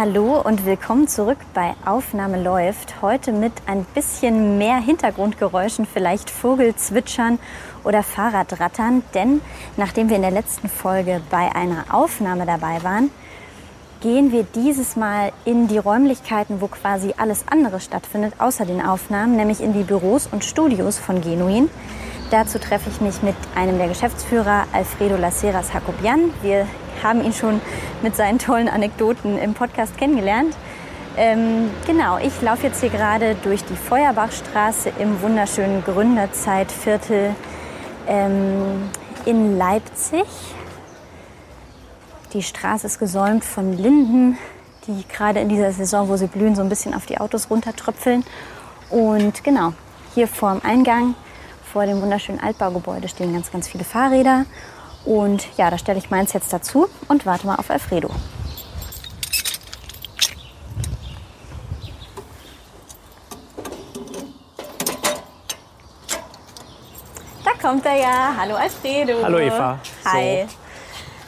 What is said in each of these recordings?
Hallo und willkommen zurück bei Aufnahme läuft. Heute mit ein bisschen mehr Hintergrundgeräuschen, vielleicht Vogelzwitschern oder Fahrradrattern. Denn nachdem wir in der letzten Folge bei einer Aufnahme dabei waren, gehen wir dieses Mal in die Räumlichkeiten, wo quasi alles andere stattfindet, außer den Aufnahmen, nämlich in die Büros und Studios von Genuin. Dazu treffe ich mich mit einem der Geschäftsführer, Alfredo Laceras Jacobian. Wir haben ihn schon mit seinen tollen Anekdoten im Podcast kennengelernt. Ähm, genau, ich laufe jetzt hier gerade durch die Feuerbachstraße im wunderschönen Gründerzeitviertel ähm, in Leipzig. Die Straße ist gesäumt von Linden, die gerade in dieser Saison, wo sie blühen, so ein bisschen auf die Autos runtertröpfeln. Und genau, hier vorm Eingang, vor dem wunderschönen Altbaugebäude, stehen ganz, ganz viele Fahrräder. Und ja, da stelle ich meins jetzt dazu und warte mal auf Alfredo. Da kommt er ja. Hallo Alfredo. Hallo Eva. Hi.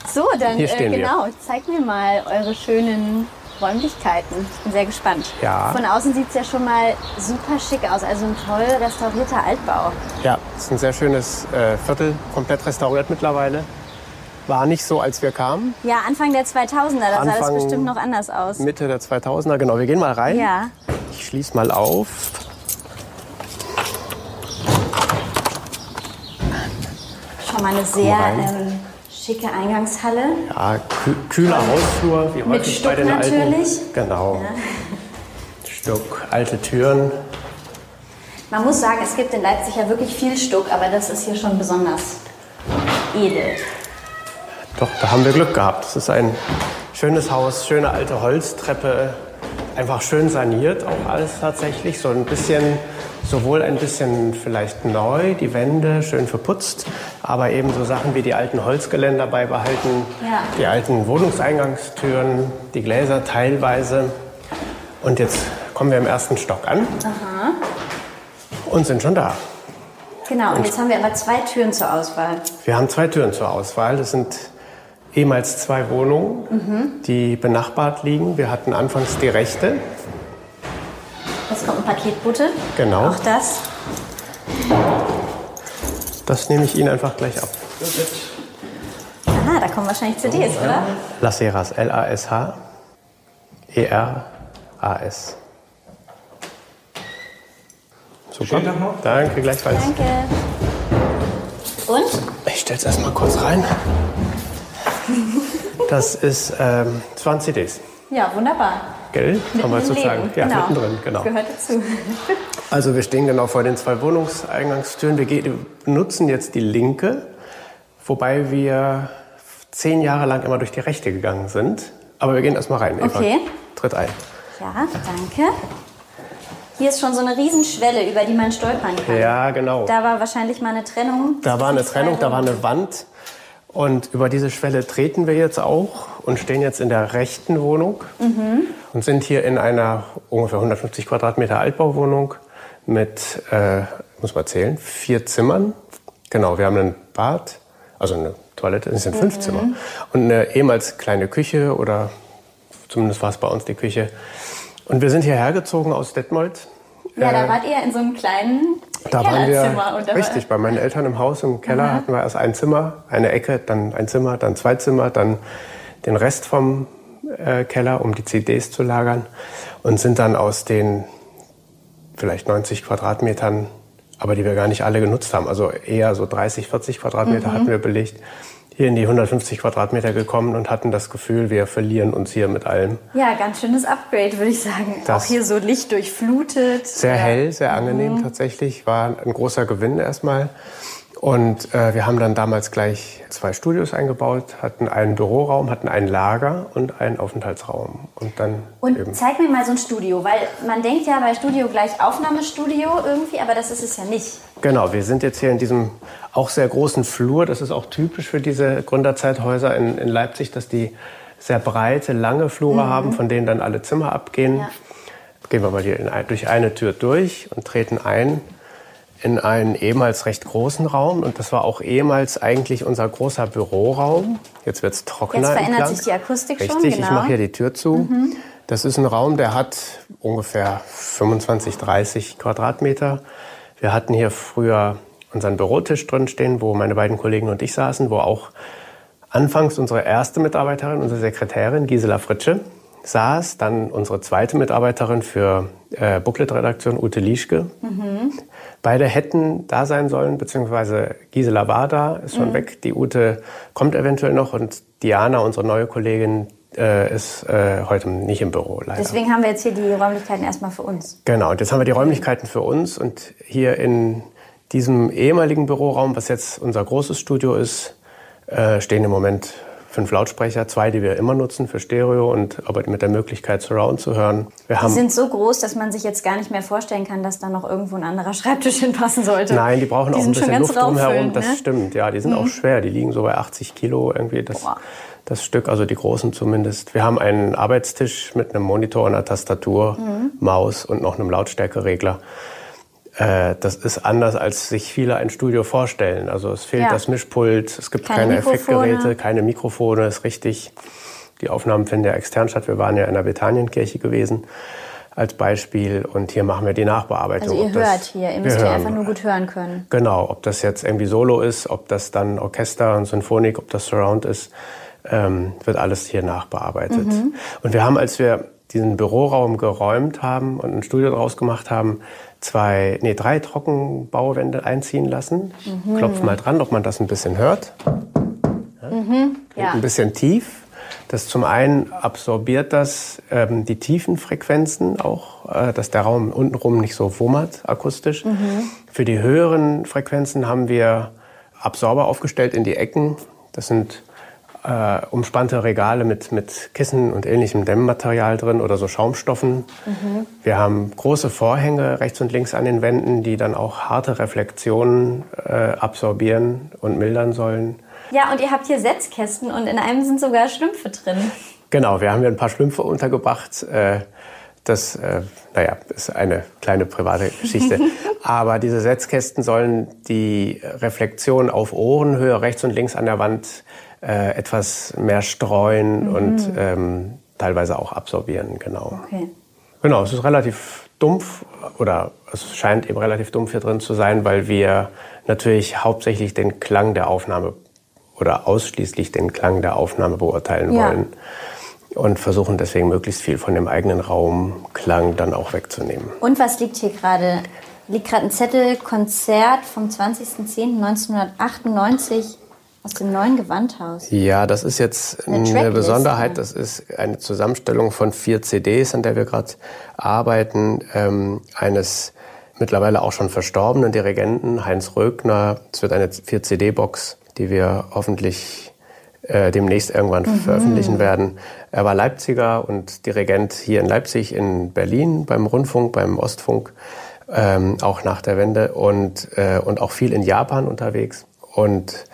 So, dann Hier stehen äh, wir. genau, zeig mir mal eure schönen Räumlichkeiten. Ich bin sehr gespannt. Ja. Von außen sieht es ja schon mal super schick aus. Also ein toll restaurierter Altbau. Ja, es ist ein sehr schönes äh, Viertel, komplett restauriert mittlerweile. War nicht so, als wir kamen. Ja, Anfang der 2000er, da sah das bestimmt noch anders aus. Mitte der 2000er, genau. Wir gehen mal rein. Ja. Ich schließe mal auf. Schon mal eine sehr ähm, schicke Eingangshalle. Ja, kü kühler Hausflur, wie Mit häufig Stuck bei den natürlich. alten. Genau. Stuck, alte Türen. Man muss sagen, es gibt in Leipzig ja wirklich viel Stuck, aber das ist hier schon besonders edel. Doch, da haben wir Glück gehabt. Es ist ein schönes Haus, schöne alte Holztreppe, einfach schön saniert, auch alles tatsächlich. So ein bisschen, sowohl ein bisschen vielleicht neu, die Wände schön verputzt, aber eben so Sachen wie die alten Holzgeländer beibehalten, Ja. die alten Wohnungseingangstüren, die Gläser teilweise. Und jetzt kommen wir im ersten Stock an und sind schon da. Genau, und jetzt haben wir aber zwei Türen zur Auswahl. Wir haben zwei Türen zur Auswahl. Das sind ehemals zwei Wohnungen, Mhm. die benachbart liegen. Wir hatten anfangs die rechte. Jetzt kommt ein Paketbote. Genau. Auch das. Das nehme ich Ihnen einfach gleich ab. Aha, da kommen wahrscheinlich CDs, oder? Laseras, L-A-S-H, E E-R-A-S. Super. Schönen Tag noch. Danke, gleichfalls. Danke. Und? Ich stelle es erstmal kurz rein. Das ist ähm, 20 CDs. Ja, wunderbar. Gell? Kann man sozusagen. Leben. Ja, genau. mittendrin, genau. Gehört dazu. Also wir stehen genau vor den zwei Wohnungseingangstüren. Wir benutzen jetzt die linke, wobei wir zehn Jahre lang immer durch die rechte gegangen sind. Aber wir gehen erstmal rein. Eva. Okay. Tritt ein. Ja, danke. Hier ist schon so eine Riesenschwelle, über die man stolpern kann. Ja, genau. Da war wahrscheinlich mal eine Trennung. Da war eine Trennung, da war eine Wand. Und über diese Schwelle treten wir jetzt auch und stehen jetzt in der rechten Wohnung und sind hier in einer ungefähr 150 Quadratmeter Altbauwohnung mit, äh, muss man zählen, vier Zimmern. Genau, wir haben ein Bad, also eine Toilette, es sind fünf Zimmer. Und eine ehemals kleine Küche oder zumindest war es bei uns die Küche. Und wir sind hierher gezogen aus Detmold. Ja, Äh, da wart ihr in so einem kleinen da waren wir Kellerzimmer. und da war- richtig bei meinen Eltern im Haus im Keller hatten wir erst ein Zimmer, eine Ecke, dann ein Zimmer, dann zwei Zimmer, dann den Rest vom äh, Keller, um die CDs zu lagern und sind dann aus den vielleicht 90 Quadratmetern, aber die wir gar nicht alle genutzt haben, also eher so 30, 40 Quadratmeter Mhm. hatten wir belegt, hier in die 150 Quadratmeter gekommen und hatten das Gefühl, wir verlieren uns hier mit allem. Ja, ganz schönes Upgrade, würde ich sagen. Das- Auch hier so Licht durchflutet. Sehr hell, sehr angenehm Mhm. tatsächlich. War ein großer Gewinn erstmal. Und äh, wir haben dann damals gleich zwei Studios eingebaut, hatten einen Büroraum, hatten ein Lager und einen Aufenthaltsraum. Und dann Und eben. zeig mir mal so ein Studio, weil man denkt ja bei Studio gleich Aufnahmestudio irgendwie, aber das ist es ja nicht. Genau, wir sind jetzt hier in diesem auch sehr großen Flur. Das ist auch typisch für diese Gründerzeithäuser in, in Leipzig, dass die sehr breite, lange Flure haben, von denen dann alle Zimmer abgehen. Mhm. Ja. Gehen wir mal hier in, durch eine Tür durch und treten ein in einen ehemals recht großen Raum. Und das war auch ehemals eigentlich unser großer Büroraum. Jetzt wird es trockener. Jetzt verändert entlang. sich die Akustik schon, Richtig, ich genau. Mhm. mache hier die Tür zu. Das ist ein Raum, der hat ungefähr 25, 30 Quadratmeter. Wir hatten hier früher unseren Bürotisch drin stehen, wo meine beiden Kollegen und ich saßen, wo auch anfangs unsere erste Mitarbeiterin, unsere Sekretärin Gisela Fritsche, saß, dann unsere zweite Mitarbeiterin für äh, Booklet-Redaktion, Ute Lieschke. Mhm. Beide hätten da sein sollen, beziehungsweise Gisela war da, ist schon mhm. weg. Die Ute kommt eventuell noch und Diana, unsere neue Kollegin, äh, ist äh, heute nicht im Büro, leider. Deswegen haben wir jetzt hier die Räumlichkeiten erstmal für uns. Genau, und jetzt haben wir die Räumlichkeiten für uns und hier in diesem ehemaligen Büroraum, was jetzt unser großes Studio ist, äh, stehen im Moment fünf Lautsprecher, zwei, die wir immer nutzen für Stereo und aber mit der Möglichkeit Surround zu hören. Wir die sind so groß, dass man sich jetzt gar nicht mehr vorstellen kann, dass da noch irgendwo ein anderer Schreibtisch hinpassen sollte. Nein, die brauchen die auch ein bisschen Luft drumherum. Das ne? stimmt, ja, die sind mhm. auch schwer. Die liegen so bei 80 Kilo irgendwie. Das, das Stück, also die großen zumindest. Wir haben einen Arbeitstisch mit einem Monitor, einer Tastatur, mhm. Maus und noch einem Lautstärkeregler. Äh, das ist anders, als sich viele ein Studio vorstellen. Also es fehlt ja. das Mischpult, es gibt keine, keine Effektgeräte, keine Mikrofone, ist richtig. Die Aufnahmen finden ja extern statt. Wir waren ja in der Bethanienkirche gewesen als Beispiel und hier machen wir die Nachbearbeitung. Also ihr hört hier, ihr müsst hier einfach nur gut hören können. Genau, ob das jetzt irgendwie Solo ist, ob das dann Orchester und Sinfonik, ob das Surround ist, ähm, wird alles hier nachbearbeitet. Mhm. Und wir haben, als wir diesen Büroraum geräumt haben und ein Studio draus gemacht haben, zwei, nee, drei Trockenbauwände einziehen lassen. Mhm. Klopf mal dran, ob man das ein bisschen hört. Ja. Mhm. Ja. Ein bisschen tief. Das zum einen absorbiert das ähm, die tiefen Frequenzen auch, äh, dass der Raum untenrum nicht so wummert akustisch. Mhm. Für die höheren Frequenzen haben wir Absorber aufgestellt in die Ecken. Das sind äh, umspannte Regale mit, mit Kissen und ähnlichem Dämmmaterial drin oder so Schaumstoffen. Mhm. Wir haben große Vorhänge rechts und links an den Wänden, die dann auch harte Reflexionen äh, absorbieren und mildern sollen. Ja, und ihr habt hier Setzkästen und in einem sind sogar Schlümpfe drin. Genau, wir haben hier ein paar Schlümpfe untergebracht. Äh, das, äh, naja, ist eine kleine private Geschichte. Aber diese Setzkästen sollen die Reflexion auf Ohrenhöhe rechts und links an der Wand äh, etwas mehr streuen mhm. und ähm, teilweise auch absorbieren, genau. Okay. Genau, es ist relativ dumpf oder es scheint eben relativ dumpf hier drin zu sein, weil wir natürlich hauptsächlich den Klang der Aufnahme oder ausschließlich den Klang der Aufnahme beurteilen ja. wollen und versuchen deswegen möglichst viel von dem eigenen Raumklang dann auch wegzunehmen. Und was liegt hier gerade? Liegt gerade ein Zettel Konzert vom 20.10.1998 aus dem neuen Gewandhaus. Ja, das ist jetzt eine, eine Besonderheit. Das ist eine Zusammenstellung von vier CDs, an der wir gerade arbeiten. Ähm, eines mittlerweile auch schon verstorbenen Dirigenten, Heinz Rögner. Es wird eine vier CD-Box, die wir hoffentlich äh, demnächst irgendwann mhm. veröffentlichen werden. Er war Leipziger und Dirigent hier in Leipzig, in Berlin beim Rundfunk, beim Ostfunk, ähm, auch nach der Wende und, äh, und auch viel in Japan unterwegs. Und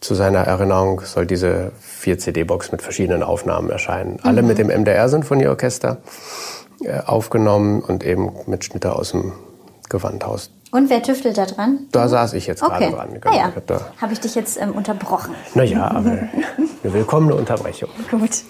zu seiner Erinnerung soll diese 4-CD-Box mit verschiedenen Aufnahmen erscheinen. Mhm. Alle mit dem MDR-Sinfonieorchester äh, aufgenommen und eben mit Schnitter aus dem Gewandhaus. Und wer tüftelt da dran? Da saß ich jetzt okay. gerade dran. Genau. Ah, ja. Habe hab ich dich jetzt ähm, unterbrochen? Naja, aber eine willkommene Unterbrechung. Gut.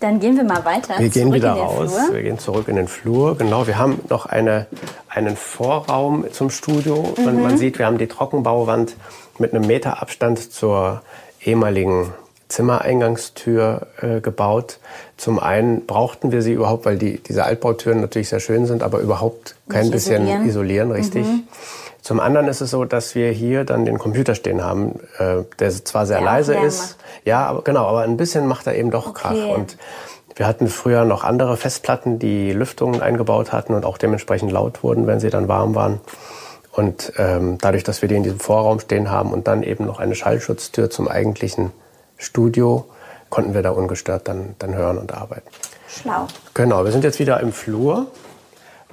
Dann gehen wir mal weiter. Wir gehen wieder raus. Flur. Wir gehen zurück in den Flur. Genau, wir haben noch eine, einen Vorraum zum Studio. Mhm. Und man sieht, wir haben die Trockenbauwand mit einem Meter Abstand zur ehemaligen Zimmereingangstür äh, gebaut. Zum einen brauchten wir sie überhaupt, weil die, diese Altbautüren natürlich sehr schön sind, aber überhaupt kein Nicht bisschen isolieren, isolieren richtig. Mhm. Zum anderen ist es so, dass wir hier dann den Computer stehen haben, äh, der zwar sehr der leise ist, macht. ja, aber genau, aber ein bisschen macht er eben doch okay. Krach. Und wir hatten früher noch andere Festplatten, die Lüftungen eingebaut hatten und auch dementsprechend laut wurden, wenn sie dann warm waren. Und ähm, dadurch, dass wir die in diesem Vorraum stehen haben und dann eben noch eine Schallschutztür zum eigentlichen Studio, konnten wir da ungestört dann, dann hören und arbeiten. Schlau. Genau, wir sind jetzt wieder im Flur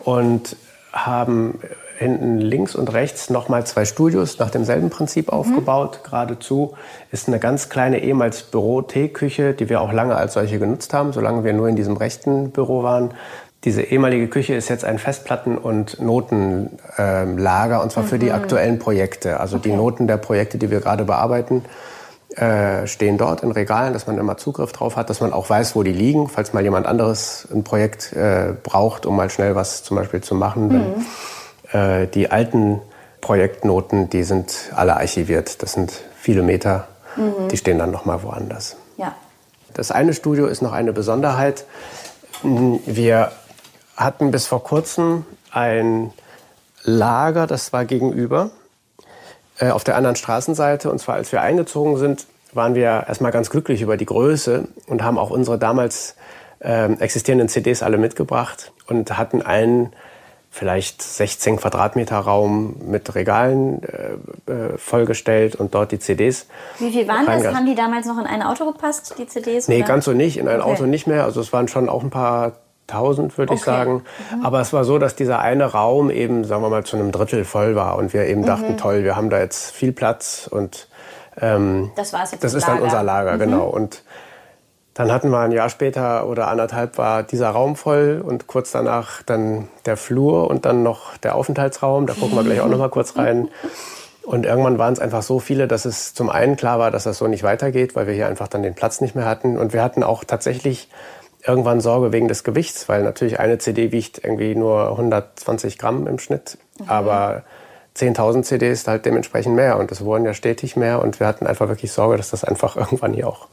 und haben hinten links und rechts nochmal zwei Studios nach demselben Prinzip mhm. aufgebaut. Geradezu ist eine ganz kleine ehemals Büro-Teeküche, die wir auch lange als solche genutzt haben, solange wir nur in diesem rechten Büro waren. Diese ehemalige Küche ist jetzt ein Festplatten- und Notenlager, äh, und zwar mhm. für die mhm. aktuellen Projekte. Also okay. die Noten der Projekte, die wir gerade bearbeiten, äh, stehen dort in Regalen, dass man immer Zugriff drauf hat, dass man auch weiß, wo die liegen, falls mal jemand anderes ein Projekt äh, braucht, um mal schnell was zum Beispiel zu machen. Mhm. Wenn, äh, die alten Projektnoten, die sind alle archiviert. Das sind viele Meter. Mhm. Die stehen dann noch mal woanders. Ja. Das eine Studio ist noch eine Besonderheit. Wir hatten bis vor kurzem ein Lager, das war gegenüber, äh, auf der anderen Straßenseite. Und zwar, als wir eingezogen sind, waren wir erstmal ganz glücklich über die Größe und haben auch unsere damals äh, existierenden CDs alle mitgebracht und hatten einen vielleicht 16 Quadratmeter Raum mit Regalen äh, äh, vollgestellt und dort die CDs. Wie viel waren das? Haben die damals noch in ein Auto gepasst, die CDs? Nee, oder? ganz so nicht, in ein okay. Auto nicht mehr. Also es waren schon auch ein paar tausend, würde okay. ich sagen. Mhm. Aber es war so, dass dieser eine Raum eben, sagen wir mal, zu einem Drittel voll war und wir eben mhm. dachten, toll, wir haben da jetzt viel Platz und ähm, das, war's jetzt das ist dann unser Lager, mhm. genau. Und dann hatten wir ein Jahr später oder anderthalb war dieser Raum voll und kurz danach dann der Flur und dann noch der Aufenthaltsraum. Da gucken wir gleich auch noch mal kurz rein. Und irgendwann waren es einfach so viele, dass es zum einen klar war, dass das so nicht weitergeht, weil wir hier einfach dann den Platz nicht mehr hatten. Und wir hatten auch tatsächlich irgendwann Sorge wegen des Gewichts, weil natürlich eine CD wiegt irgendwie nur 120 Gramm im Schnitt. Mhm. Aber 10.000 CDs halt dementsprechend mehr und es wurden ja stetig mehr und wir hatten einfach wirklich Sorge, dass das einfach irgendwann hier auch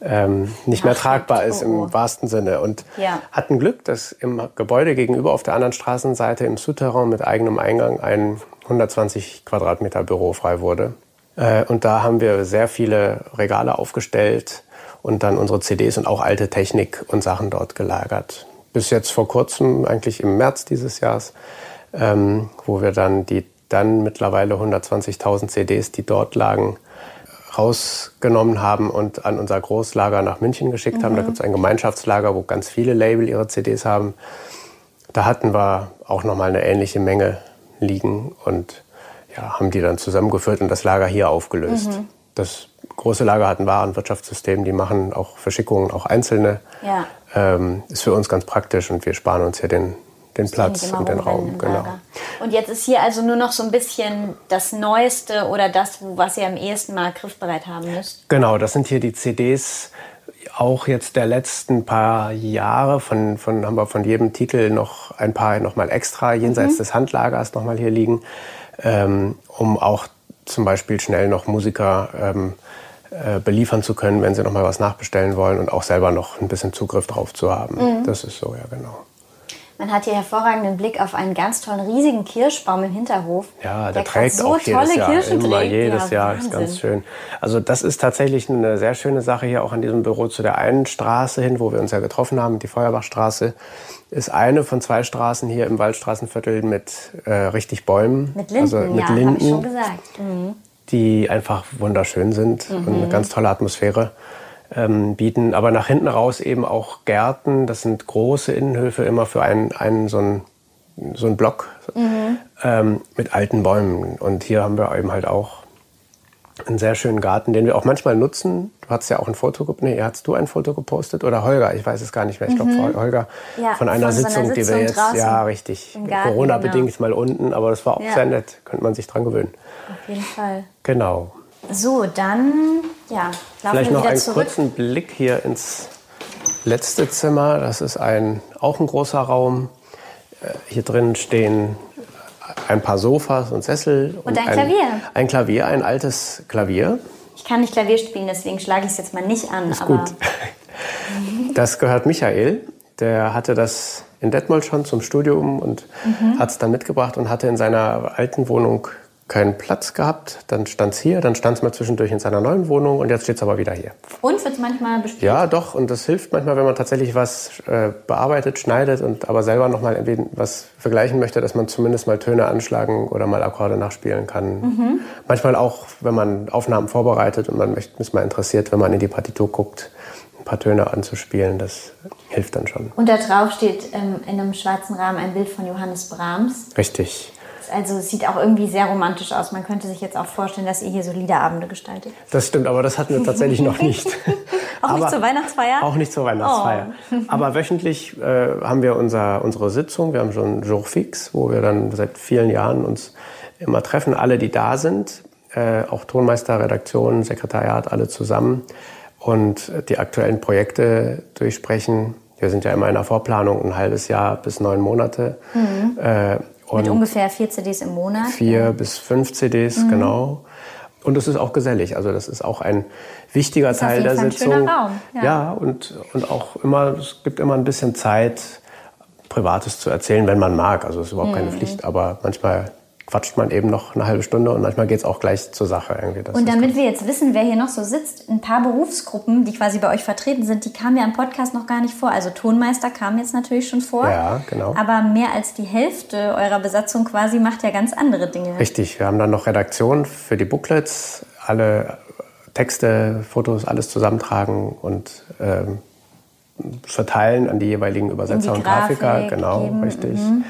ähm, nicht mehr tragbar ist im oh. wahrsten Sinne. Und ja. hatten Glück, dass im Gebäude gegenüber auf der anderen Straßenseite im Souterrain mit eigenem Eingang ein 120 Quadratmeter Büro frei wurde. Äh, und da haben wir sehr viele Regale aufgestellt und dann unsere CDs und auch alte Technik und Sachen dort gelagert. Bis jetzt vor kurzem, eigentlich im März dieses Jahres, ähm, wo wir dann die dann mittlerweile 120.000 CDs, die dort lagen, rausgenommen haben und an unser Großlager nach München geschickt mhm. haben. Da mhm. gibt es ein Gemeinschaftslager, wo ganz viele Label ihre CDs haben. Da hatten wir auch noch mal eine ähnliche Menge liegen und ja, haben die dann zusammengeführt und das Lager hier aufgelöst. Mhm. Das große Lager hat ein Warenwirtschaftssystem, die machen auch Verschickungen, auch einzelne. Ja. Ähm, ist für uns ganz praktisch und wir sparen uns hier den den Platz und den Raum. Genau. Und jetzt ist hier also nur noch so ein bisschen das Neueste oder das, was ihr am ehesten mal griffbereit haben müsst? Genau, das sind hier die CDs auch jetzt der letzten paar Jahre von, von haben wir von jedem Titel noch ein paar noch mal extra jenseits mhm. des Handlagers noch mal hier liegen, ähm, um auch zum Beispiel schnell noch Musiker ähm, äh, beliefern zu können, wenn sie noch mal was nachbestellen wollen und auch selber noch ein bisschen Zugriff drauf zu haben. Mhm. Das ist so, ja genau. Man hat hier hervorragenden Blick auf einen ganz tollen, riesigen Kirschbaum im Hinterhof. Ja, der, der trägt so auch jedes Jahr, Kirschen immer trägt. jedes ja, Jahr, Wahnsinn. ist ganz schön. Also das ist tatsächlich eine sehr schöne Sache hier auch an diesem Büro zu der einen Straße hin, wo wir uns ja getroffen haben, die Feuerbachstraße, ist eine von zwei Straßen hier im Waldstraßenviertel mit äh, richtig Bäumen. Mit Linden, also mit ja, Linden, ich schon gesagt. Mhm. Die einfach wunderschön sind mhm. und eine ganz tolle Atmosphäre ähm, bieten aber nach hinten raus eben auch Gärten. Das sind große Innenhöfe immer für einen, einen so einen so einen Block mhm. ähm, mit alten Bäumen. Und hier haben wir eben halt auch einen sehr schönen Garten, den wir auch manchmal nutzen. Du hast ja auch ein Foto, nee, hast du ein Foto gepostet oder Holger? Ich weiß es gar nicht mehr. Ich glaube mhm. Holger ja, von einer von Sitzung, so einer die wir jetzt, ja richtig, Corona bedingt genau. mal unten, aber das war auch ja. sehr nett. Könnte man sich dran gewöhnen. Auf jeden Fall. Genau. So, dann ja, Vielleicht noch einen zurück. kurzen Blick hier ins letzte Zimmer. Das ist ein, auch ein großer Raum. Äh, hier drin stehen ein paar Sofas und Sessel. Und, und ein, ein Klavier. Ein Klavier, ein altes Klavier. Ich kann nicht Klavier spielen, deswegen schlage ich es jetzt mal nicht an. Ist gut. Das gehört Michael. Der hatte das in Detmold schon zum Studium und mhm. hat es dann mitgebracht und hatte in seiner alten Wohnung keinen Platz gehabt. Dann stand es hier, dann stand es mal zwischendurch in seiner neuen Wohnung und jetzt steht es aber wieder hier. Und wird es manchmal bespielt? Ja, doch. Und das hilft manchmal, wenn man tatsächlich was äh, bearbeitet, schneidet und aber selber noch mal was vergleichen möchte, dass man zumindest mal Töne anschlagen oder mal Akkorde nachspielen kann. Mhm. Manchmal auch, wenn man Aufnahmen vorbereitet und man möchte, ist mal interessiert, wenn man in die Partitur guckt, ein paar Töne anzuspielen. Das hilft dann schon. Und da drauf steht ähm, in einem schwarzen Rahmen ein Bild von Johannes Brahms. Richtig. Also es sieht auch irgendwie sehr romantisch aus. Man könnte sich jetzt auch vorstellen, dass ihr hier so Liederabende gestaltet. Das stimmt, aber das hatten wir tatsächlich noch nicht. auch aber nicht zur Weihnachtsfeier? Auch nicht zur Weihnachtsfeier. Oh. aber wöchentlich äh, haben wir unser, unsere Sitzung. Wir haben schon Jour fix, wo wir dann seit vielen Jahren uns immer treffen, alle, die da sind. äh, auch Tonmeister, Redaktion, Sekretariat, alle zusammen und die aktuellen Projekte durchsprechen. Wir sind ja immer in der Vorplanung, ein halbes Jahr bis neun Monate. Mhm. Äh, Mit ungefähr vier CDs im Monat? Vier bis fünf CDs, mhm. genau. Und es ist auch gesellig. Also das ist auch ein wichtiger ist Teil der Fall Sitzung. Raum. Ja. ja, und, und auch immer, es gibt immer ein bisschen Zeit, Privates zu erzählen, wenn man mag. Also es ist überhaupt mhm. keine Pflicht, aber manchmal quatscht man eben noch eine halbe Stunde und manchmal geht es auch gleich zur Sache. Irgendwie. Das und damit wir jetzt wissen, wer hier noch so sitzt, ein paar Berufsgruppen, die quasi bei euch vertreten sind, die kamen ja im Podcast noch gar nicht vor. Also Tonmeister kam jetzt natürlich schon vor. Ja, genau. Aber mehr als die Hälfte eurer Besatzung quasi macht ja ganz andere Dinge. Richtig, wir haben dann noch Redaktion für die Booklets, alle Texte, Fotos, alles zusammentragen und ähm, verteilen an die jeweiligen Übersetzer die und Grafiker. Genau, geben. richtig. Ähm,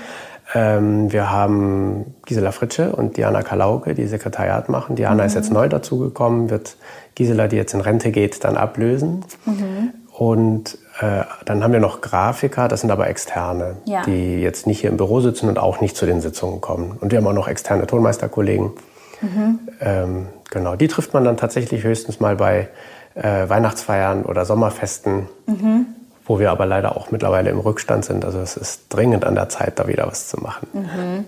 wir haben Gisela Fritsche und Diana Kalauke, die Sekretariat machen. Diana mhm. ist jetzt neu dazugekommen, wird Gisela, die jetzt in Rente geht, dann ablösen. Mhm. Und äh, dann haben wir noch Grafiker, das sind aber Externe, ja. die jetzt nicht hier im Büro sitzen und auch nicht zu den Sitzungen kommen. Und wir haben auch noch externe Tonmeisterkollegen. Mhm. Ähm, genau, die trifft man dann tatsächlich höchstens mal bei äh, Weihnachtsfeiern oder Sommerfesten. Mhm wo wir aber leider auch mittlerweile im Rückstand sind. Also es ist dringend an der Zeit, da wieder was zu machen. Mhm.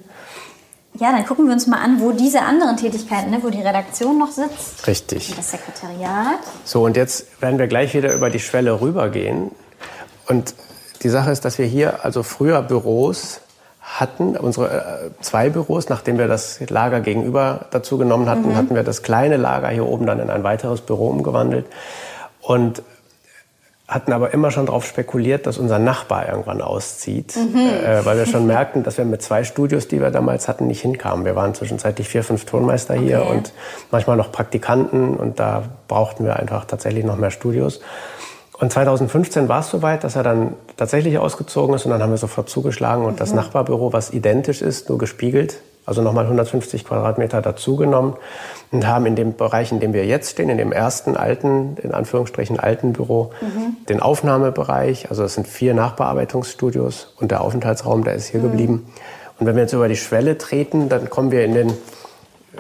Ja, dann gucken wir uns mal an, wo diese anderen Tätigkeiten, ne, wo die Redaktion noch sitzt. Richtig. Und das Sekretariat. So, und jetzt werden wir gleich wieder über die Schwelle rübergehen. Und die Sache ist, dass wir hier also früher Büros hatten, unsere äh, zwei Büros, nachdem wir das Lager gegenüber dazu genommen hatten, mhm. hatten wir das kleine Lager hier oben dann in ein weiteres Büro umgewandelt. Und hatten aber immer schon darauf spekuliert, dass unser Nachbar irgendwann auszieht, mhm. äh, weil wir schon merkten, dass wir mit zwei Studios, die wir damals hatten, nicht hinkamen. Wir waren zwischenzeitlich vier, fünf Tonmeister okay. hier und manchmal noch Praktikanten und da brauchten wir einfach tatsächlich noch mehr Studios. Und 2015 war es soweit, dass er dann tatsächlich ausgezogen ist und dann haben wir sofort zugeschlagen und mhm. das Nachbarbüro, was identisch ist, nur gespiegelt, also nochmal 150 Quadratmeter dazugenommen und haben in dem Bereich, in dem wir jetzt stehen, in dem ersten alten, in Anführungsstrichen alten Büro, mhm. den Aufnahmebereich. Also es sind vier Nachbearbeitungsstudios und der Aufenthaltsraum, der ist hier mhm. geblieben. Und wenn wir jetzt über die Schwelle treten, dann kommen wir in den,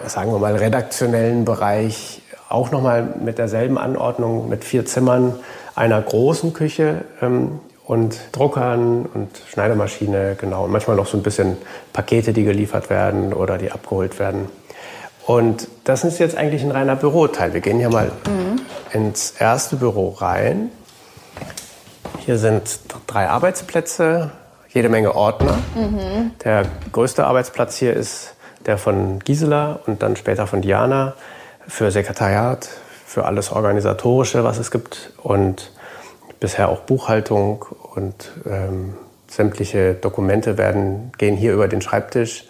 sagen wir mal, redaktionellen Bereich, auch nochmal mit derselben Anordnung, mit vier Zimmern, einer großen Küche ähm, und Druckern und Schneidemaschine, genau. Und manchmal noch so ein bisschen Pakete, die geliefert werden oder die abgeholt werden. Und das ist jetzt eigentlich ein reiner Büroteil. Wir gehen hier mal mhm. ins erste Büro rein. Hier sind drei Arbeitsplätze, jede Menge Ordner. Mhm. Der größte Arbeitsplatz hier ist der von Gisela und dann später von Diana für Sekretariat, für alles Organisatorische, was es gibt und bisher auch Buchhaltung und ähm, sämtliche Dokumente werden, gehen hier über den Schreibtisch.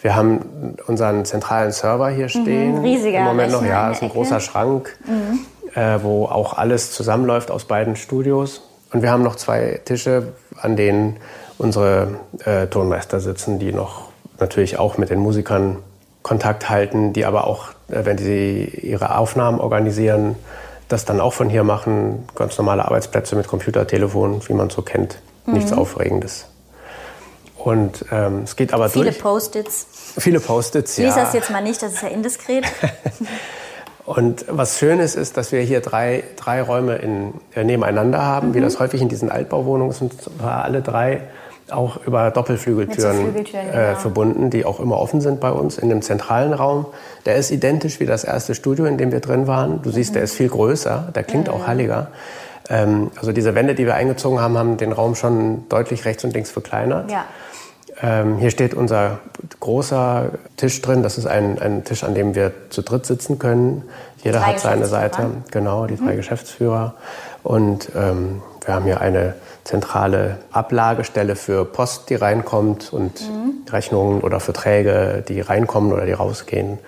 Wir haben unseren zentralen Server hier mhm, stehen. Mhm, riesiger Im Moment noch, ja, ist ein großer Schrank, mhm. äh, wo auch alles zusammenläuft aus beiden Studios. Und wir haben noch zwei Tische, an denen unsere äh, Tonmeister sitzen, die noch natürlich auch mit den Musikern Kontakt halten, die aber auch, äh, wenn sie ihre Aufnahmen organisieren, das dann auch von hier machen. Ganz normale Arbeitsplätze mit Computer, Telefon, wie man so kennt. Mhm. Nichts Aufregendes. Und ähm, es geht aber Viele durch. Viele Post-its. Viele Post-its, ja. Lies das jetzt mal nicht, das ist ja indiskret. Und was schön ist, ist, dass wir hier drei, drei Räume in, äh, nebeneinander haben, mhm. wie das häufig in diesen Altbauwohnungen sind, alle drei auch über Doppelflügeltüren, so äh, genau. verbunden, die auch immer offen sind bei uns in dem zentralen Raum. Der ist identisch wie das erste Studio, in dem wir drin waren. Du siehst, mhm. der ist viel größer, der klingt mhm. auch halliger. Ähm, also diese Wände, die wir eingezogen haben, haben den Raum schon deutlich rechts und links verkleinert. Ja. Ähm, hier steht unser großer Tisch drin. Das ist ein, ein Tisch, an dem wir zu dritt sitzen können. Jeder hat seine Seite. Genau, die mhm. drei Geschäftsführer. Und ähm, wir haben hier eine zentrale Ablagestelle für Post, die reinkommt und mhm. Rechnungen oder Verträge, die reinkommen oder die rausgehen.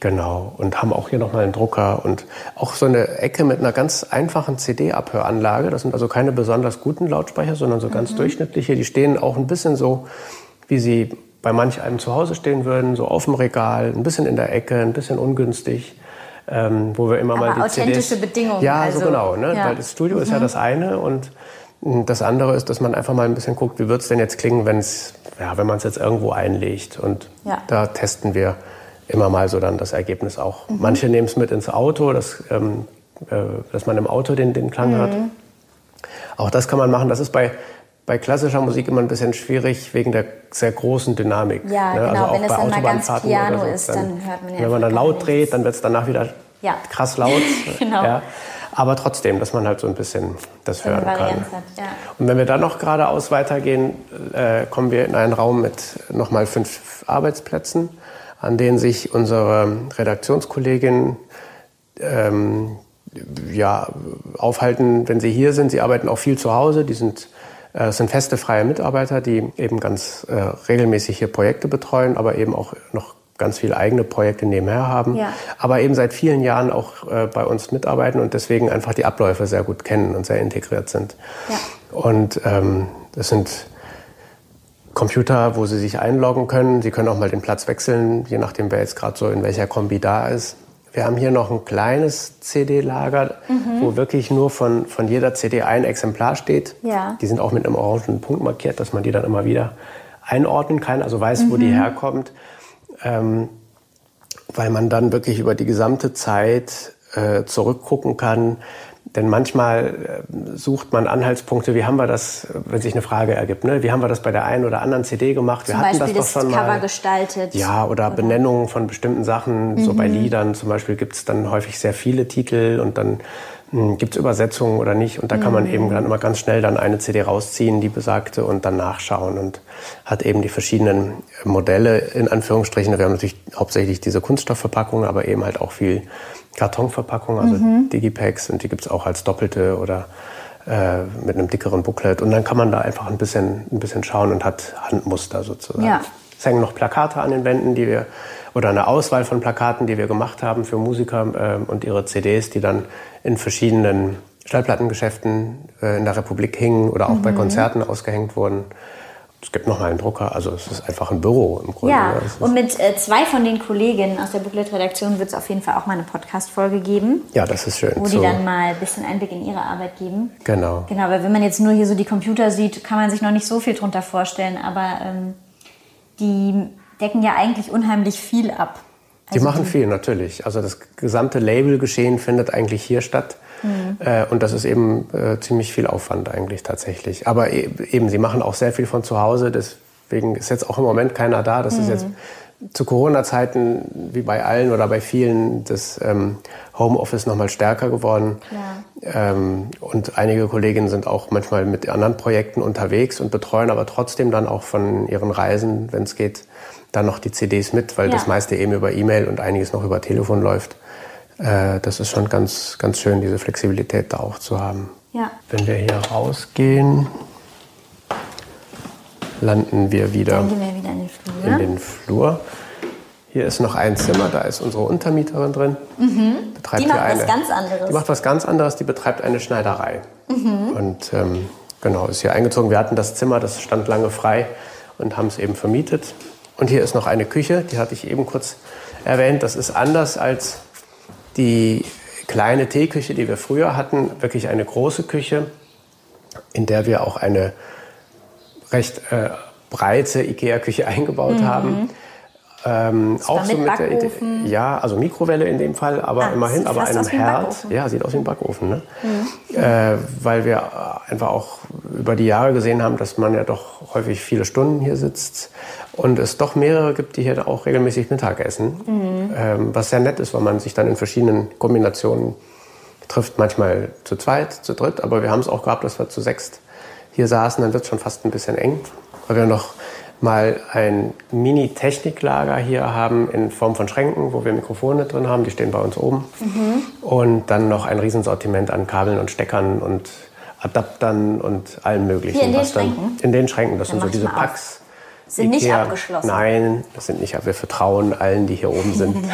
Genau. Und haben auch hier nochmal einen Drucker und auch so eine Ecke mit einer ganz einfachen CD-Abhöranlage. Das sind also keine besonders guten Lautsprecher, sondern so ganz mhm. durchschnittliche. Die stehen auch ein bisschen so, wie sie bei manch einem zu Hause stehen würden, so auf dem Regal, ein bisschen in der Ecke, ein bisschen ungünstig. Ähm, wo wir immer Aber mal die authentische CDs Bedingungen. Ja, also, so genau. Ne? Ja. Weil das Studio mhm. ist ja mhm. das eine und das andere ist, dass man einfach mal ein bisschen guckt, wie wird es denn jetzt klingen, wenn's, ja, wenn man es jetzt irgendwo einlegt. Und ja. da testen wir immer mal so dann das Ergebnis auch. Mhm. Manche nehmen es mit ins Auto, dass, ähm, äh, dass man im Auto den, den Klang mhm. hört. Auch das kann man machen. Das ist bei, bei klassischer Musik immer ein bisschen schwierig wegen der sehr großen Dynamik. Ja, ne? genau. Also auch wenn es bei dann mal ganz Piano so, ist, dann, hört man ja Wenn man dann laut dreht, dann wird es danach wieder ja. krass laut. genau. Ja. Aber trotzdem, dass man halt so ein bisschen das hören kann. Hat, ja. Und wenn wir dann noch geradeaus weitergehen, äh, kommen wir in einen Raum mit nochmal fünf Arbeitsplätzen, an denen sich unsere Redaktionskolleginnen ähm, ja, aufhalten, wenn sie hier sind. Sie arbeiten auch viel zu Hause. Die sind, äh, sind feste freie Mitarbeiter, die eben ganz äh, regelmäßig hier Projekte betreuen, aber eben auch noch ganz viele eigene Projekte nebenher haben, Ja. aber eben seit vielen Jahren auch äh, bei uns mitarbeiten und deswegen einfach die Abläufe sehr gut kennen und sehr integriert sind. Ja. Und ähm, das sind Computer, wo Sie sich einloggen können. Sie können auch mal den Platz wechseln, je nachdem, wer jetzt gerade so in welcher Kombi da ist. Wir haben hier noch ein kleines CD-Lager, Mhm. wo wirklich nur von, von jeder CD ein Exemplar steht. Ja. Die sind auch mit einem orangen Punkt markiert, dass man die dann immer wieder einordnen kann, also weiß, wo die Mhm. herkommt. Ähm, weil man dann wirklich über die gesamte Zeit äh, zurückgucken kann. Denn manchmal äh, sucht man Anhaltspunkte, wie haben wir das, wenn sich eine Frage ergibt, ne? wie haben wir das bei der einen oder anderen CD gemacht? Wir Zum hatten Beispiel das doch schon Cover mal. gestaltet. Ja, oder, Benennungen von bestimmten Sachen. So Mhm. bei Liedern zum Beispiel gibt es dann häufig sehr viele Titel und dann gibt es Übersetzungen oder nicht. Und da kann man Mhm. eben dann immer ganz schnell dann eine CD rausziehen, die besagte, und dann nachschauen und hat eben die verschiedenen Modelle in Anführungsstrichen. Wir haben natürlich hauptsächlich diese Kunststoffverpackungen, aber eben halt auch viel Kartonverpackung, also Mhm. Digipacks und die gibt es auch als doppelte oder äh, mit einem dickeren Booklet. Und dann kann man da einfach ein bisschen, ein bisschen schauen und hat Handmuster sozusagen. Ja. Es hängen noch Plakate an den Wänden, die wir oder eine Auswahl von Plakaten, die wir gemacht haben für Musiker ähm, und ihre CDs, die dann in verschiedenen Schallplattengeschäften äh, in der Republik hingen oder auch bei Konzerten ausgehängt wurden. Es gibt noch mal einen Drucker, also es ist einfach ein Büro im Grunde. Ja, und mit äh, zwei von den Kolleginnen aus der Booklet-Redaktion wird es auf jeden Fall auch mal eine Podcast-Folge geben, ja, das ist schön. wo So, die dann mal ein bisschen Einblick in ihre Arbeit geben. genau. Genau, weil wenn man jetzt nur hier so die Computer sieht, kann man sich noch nicht so viel drunter vorstellen, aber ähm, die decken ja eigentlich unheimlich viel ab. Die Also machen viel, natürlich. Also das gesamte Labelgeschehen findet eigentlich hier statt. Äh, und das ist eben äh, ziemlich viel Aufwand eigentlich tatsächlich. Aber e eben, sie machen auch sehr viel von zu Hause. Deswegen ist jetzt auch im Moment keiner da. Das ist jetzt zu Corona-Zeiten, wie bei allen oder bei vielen, das ähm, Homeoffice noch mal stärker geworden. Ähm, und einige Kolleginnen sind auch manchmal mit anderen Projekten unterwegs und betreuen aber trotzdem dann auch von ihren Reisen, wenn es geht, dann noch die CDs mit, weil Ja. das meiste eben über E-Mail und einiges noch über Telefon läuft. Äh, das ist schon ganz, ganz schön, diese Flexibilität da auch zu haben. Ja. Wenn wir hier rausgehen, landen wir wieder wir wieder in den Flur. in den Flur. Hier ist noch ein Zimmer, da ist unsere Untermieterin drin. Betreibt Mhm. Die macht hier was eine, ganz anderes. Die macht was ganz anderes, die betreibt eine Schneiderei. Und ähm, genau, ist hier eingezogen. Wir hatten das Zimmer, das stand lange frei und haben es eben vermietet. Und hier ist noch eine Küche, die hatte ich eben kurz erwähnt. Das ist anders als die kleine Teeküche, die wir früher hatten. Wirklich eine große Küche, in der wir auch eine recht äh, breite Ikea-Küche eingebaut haben. Ähm, auch mit so mit der Idee, Backofen? ja, also Mikrowelle in dem Fall, aber Ah, immerhin, aber einem Herd. Backofen. Ja, sieht aus wie ein Backofen, ne? Äh, weil wir einfach auch über die Jahre gesehen haben, dass man ja doch häufig viele Stunden hier sitzt und es doch mehrere gibt, die hier auch regelmäßig Mittag essen, ähm, was sehr nett ist, weil man sich dann in verschiedenen Kombinationen trifft, manchmal zu zweit, zu dritt, aber wir haben es auch gehabt, dass wir zu sechst hier saßen, dann wird es schon fast ein bisschen eng, weil wir noch mal ein Mini-Techniklager hier haben in Form von Schränken, wo wir Mikrofone drin haben, die stehen bei uns oben. Und dann noch ein Riesensortiment an Kabeln und Steckern und Adaptern und allem möglichen. Hier in den Schränken? In den Schränken, das Dann sind so diese auf. Packs. Sind nicht Ikea. abgeschlossen. Nein, das sind nicht, wir vertrauen allen, die hier oben sind.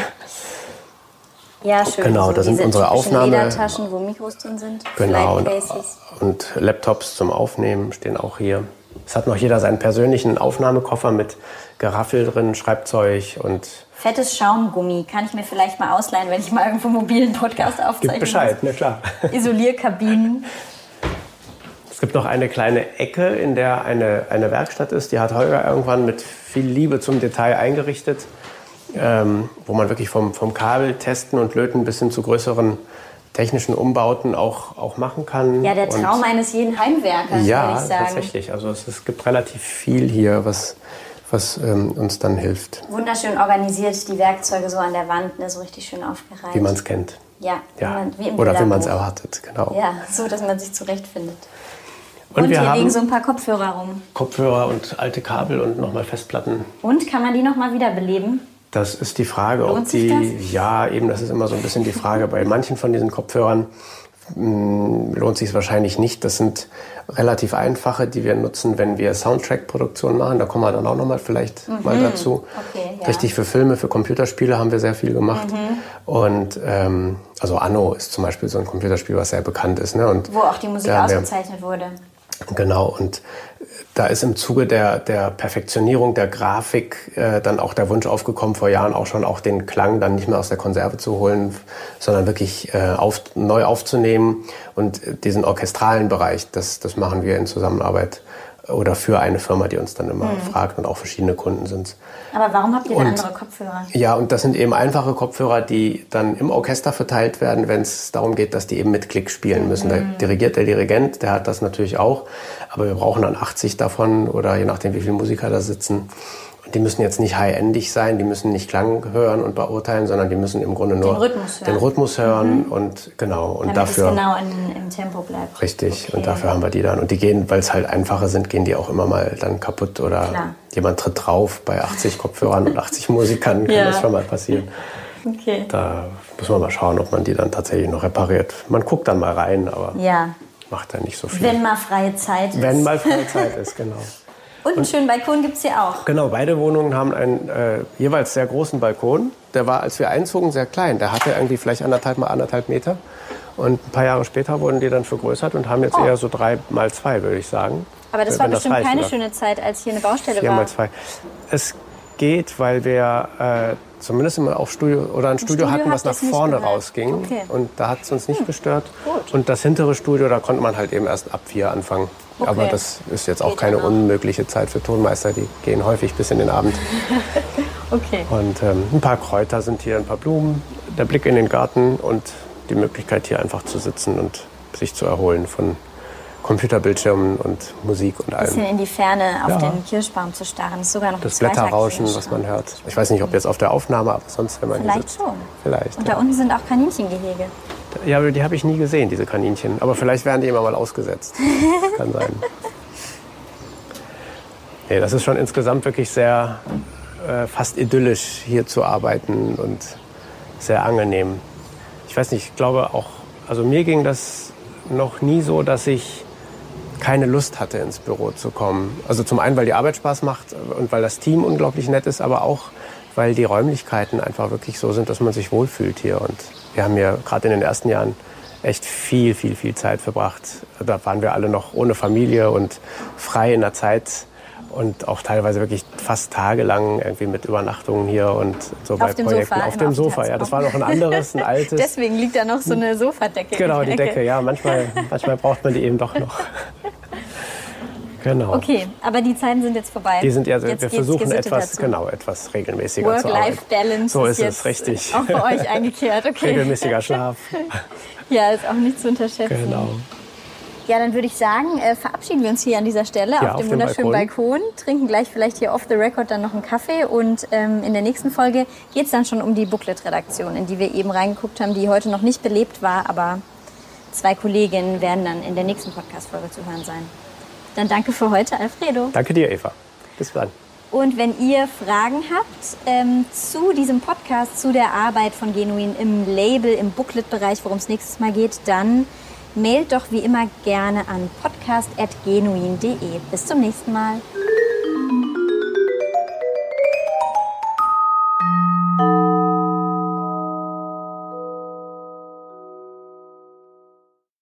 Ja, schön. Genau, so das sind unsere typischen Aufnahme- Ledertaschen, wo Mikros drin sind. Genau, und, und Laptops zum Aufnehmen stehen auch hier. Es hat noch jeder seinen persönlichen Aufnahmekoffer mit Geraffel drin, Schreibzeug und Fettes Schaumgummi kann ich mir vielleicht mal ausleihen, wenn ich mal irgendwo mobilen Podcast aufzeichne. gibt Bescheid, na klar. Isolierkabinen. Es gibt noch eine kleine Ecke, in der eine, eine Werkstatt ist. Die hat Holger irgendwann mit viel Liebe zum Detail eingerichtet. ähm, wo man wirklich vom, vom Kabel testen und löten bis hin zu größeren technischen Umbauten auch, auch machen kann. Ja, der Traum und, eines jeden Heimwerkers, ja, würde ich sagen. tatsächlich. Also es, es gibt relativ viel hier, was, was ähm, uns dann hilft. Wunderschön organisiert, die Werkzeuge so an der Wand, ne, so richtig schön aufgereiht. Wie man es kennt. Ja, ja. Wie man, wie im oder wie man es erwartet, genau. Ja, so, dass man sich zurechtfindet. Und Und, wir hier haben- liegen so ein paar Kopfhörer rum. Kopfhörer und alte Kabel und nochmal Festplatten. Und kann man die nochmal wiederbeleben? Das ist die Frage, ob Lohnt sich die. Ja, eben, das ist immer so ein bisschen die Frage. Bei manchen von diesen Kopfhörern mh, lohnt sich es wahrscheinlich nicht. Das sind relativ einfache, die wir nutzen, wenn wir Soundtrack-Produktion machen. Da kommen wir dann auch nochmal vielleicht mal dazu. Mhm. Okay, ja. Richtig für Filme, für Computerspiele haben wir sehr viel gemacht. Mhm. Und ähm, also Anno ist zum Beispiel so ein Computerspiel, was sehr bekannt ist. Ne? Und Wo auch die Musik ausgezeichnet wurde. Genau, und da ist im Zuge der, der Perfektionierung der Grafik äh, dann auch der Wunsch aufgekommen, vor Jahren auch schon auch den Klang dann nicht mehr aus der Konserve zu holen, sondern wirklich äh, auf, neu aufzunehmen. Und äh, diesen orchestralen Bereich, das, das machen wir in Zusammenarbeit oder für eine Firma, die uns dann immer Mhm. fragt und auch verschiedene Kunden sind Aber warum habt ihr Und- andere Kopfhörer? ja, und das sind eben einfache Kopfhörer, die dann im Orchester verteilt werden, wenn es darum geht, dass die eben mit Klick spielen müssen. Da dirigiert der Dirigent, der hat das natürlich auch, aber wir brauchen dann 80 davon oder je nachdem, wie viele Musiker da sitzen. Die müssen jetzt nicht high-endig sein, die müssen nicht Klang hören und beurteilen, sondern die müssen im Grunde nur Rhythmus hören. den Rhythmus hören und genau und Damit dafür es genau in, im Tempo bleibt. Richtig, Okay. und dafür haben wir die dann. Und die gehen, weil es halt einfache sind, gehen die auch immer mal dann kaputt oder Klar. jemand tritt drauf. Bei 80 Kopfhörern und 80 Musikern kann Ja. das schon mal passieren. Okay. Da muss man mal schauen, ob man die dann tatsächlich noch repariert. Man guckt dann mal rein, aber Ja, macht da nicht so viel. wenn mal freie Zeit ist. Wenn mal freie Zeit ist, genau. Und einen schönen Balkon gibt es hier auch. Genau, beide Wohnungen haben einen äh, jeweils sehr großen Balkon. Der war, als wir einzogen, sehr klein. Der hatte irgendwie vielleicht anderthalb mal anderthalb Meter. Und ein paar Jahre später wurden die dann vergrößert und haben jetzt Oh. eher so drei mal zwei, würde ich sagen. Aber das war bestimmt reicht, keine oder? schöne Zeit, als hier eine Baustelle Vier war. mal zwei. Es geht, weil wir äh, zumindest immer auch Studio oder ein Studio, Studio hatten, was nach vorne rausging. Okay. Hm, Und da hat es uns nicht gestört. gut. Und das hintere Studio, da konnte man halt eben erst ab vier anfangen. Okay. Aber das ist jetzt auch Geht keine unmögliche Zeit für Tonmeister. Die gehen häufig bis in den Abend. Okay. Und ähm, ein paar Kräuter sind hier, ein paar Blumen, der Blick in den Garten und die Möglichkeit hier einfach zu sitzen und sich zu erholen von Computerbildschirmen und Musik und Ein bisschen allem. in die Ferne auf Ja. den Kirschbaum zu starren. Das ist sogar noch Das Blätterrauschen, was man hört. Ich weiß nicht, ob jetzt auf der Aufnahme, aber sonst, wenn man hier Vielleicht sitzt. schon. Vielleicht. Und da Ja, unten sind auch Kaninchengehege. Ja aber die habe ich nie gesehen, diese Kaninchen. Aber vielleicht werden die immer mal ausgesetzt. Das kann sein. Nee, das ist schon insgesamt wirklich sehr äh, fast idyllisch hier zu arbeiten und sehr angenehm. Ich weiß nicht, ich glaube auch, also mir ging das noch nie so, dass ich keine Lust hatte, ins Büro zu kommen. Also zum einen, weil die Arbeit Spaß macht und weil das Team unglaublich nett ist, aber auch, weil die Räumlichkeiten einfach wirklich so sind, dass man sich wohlfühlt hier. Und wir haben hier gerade in den ersten Jahren echt viel, viel, viel Zeit verbracht. Da waren wir alle noch ohne Familie und frei in der Zeit und auch teilweise wirklich fast tagelang irgendwie mit Übernachtungen hier und so bei dem Projekten Sofa, auf dem Sofa. Ja, das war noch ein anderes, ein altes. Deswegen liegt da noch so eine Sofadecke. Genau, die. Decke, ja. Manchmal, manchmal braucht man die eben doch noch. Genau. Okay, aber die Zeiten sind jetzt vorbei. Die sind ja, jetzt wir versuchen etwas, dazu. genau, etwas regelmäßiger zu arbeiten. Work-Life-Balance So ist jetzt es, richtig. auch bei euch eingekehrt. Okay. Regelmäßiger Schlaf. Ja, ist auch nicht zu unterschätzen. Genau. Ja, dann würde ich sagen, äh, verabschieden wir uns hier an dieser Stelle Ja, auf auf dem wunderschönen Balkon. trinken gleich vielleicht hier off the record dann noch einen Kaffee und ähm, in der nächsten Folge geht es dann schon um die Booklet-Redaktion, in die wir eben reingeguckt haben, die heute noch nicht belebt war, aber zwei Kolleginnen werden dann in der nächsten Podcast-Folge zu hören sein. Dann danke für heute, Alfredo. Danke dir, Eva. Bis dann. Und wenn ihr Fragen habt ähm, zu diesem Podcast, zu der Arbeit von Genuin im Label, im Booklet-Bereich, worum es nächstes Mal geht, dann mailt doch wie immer gerne an podcast.genuin.de. Bis zum nächsten Mal.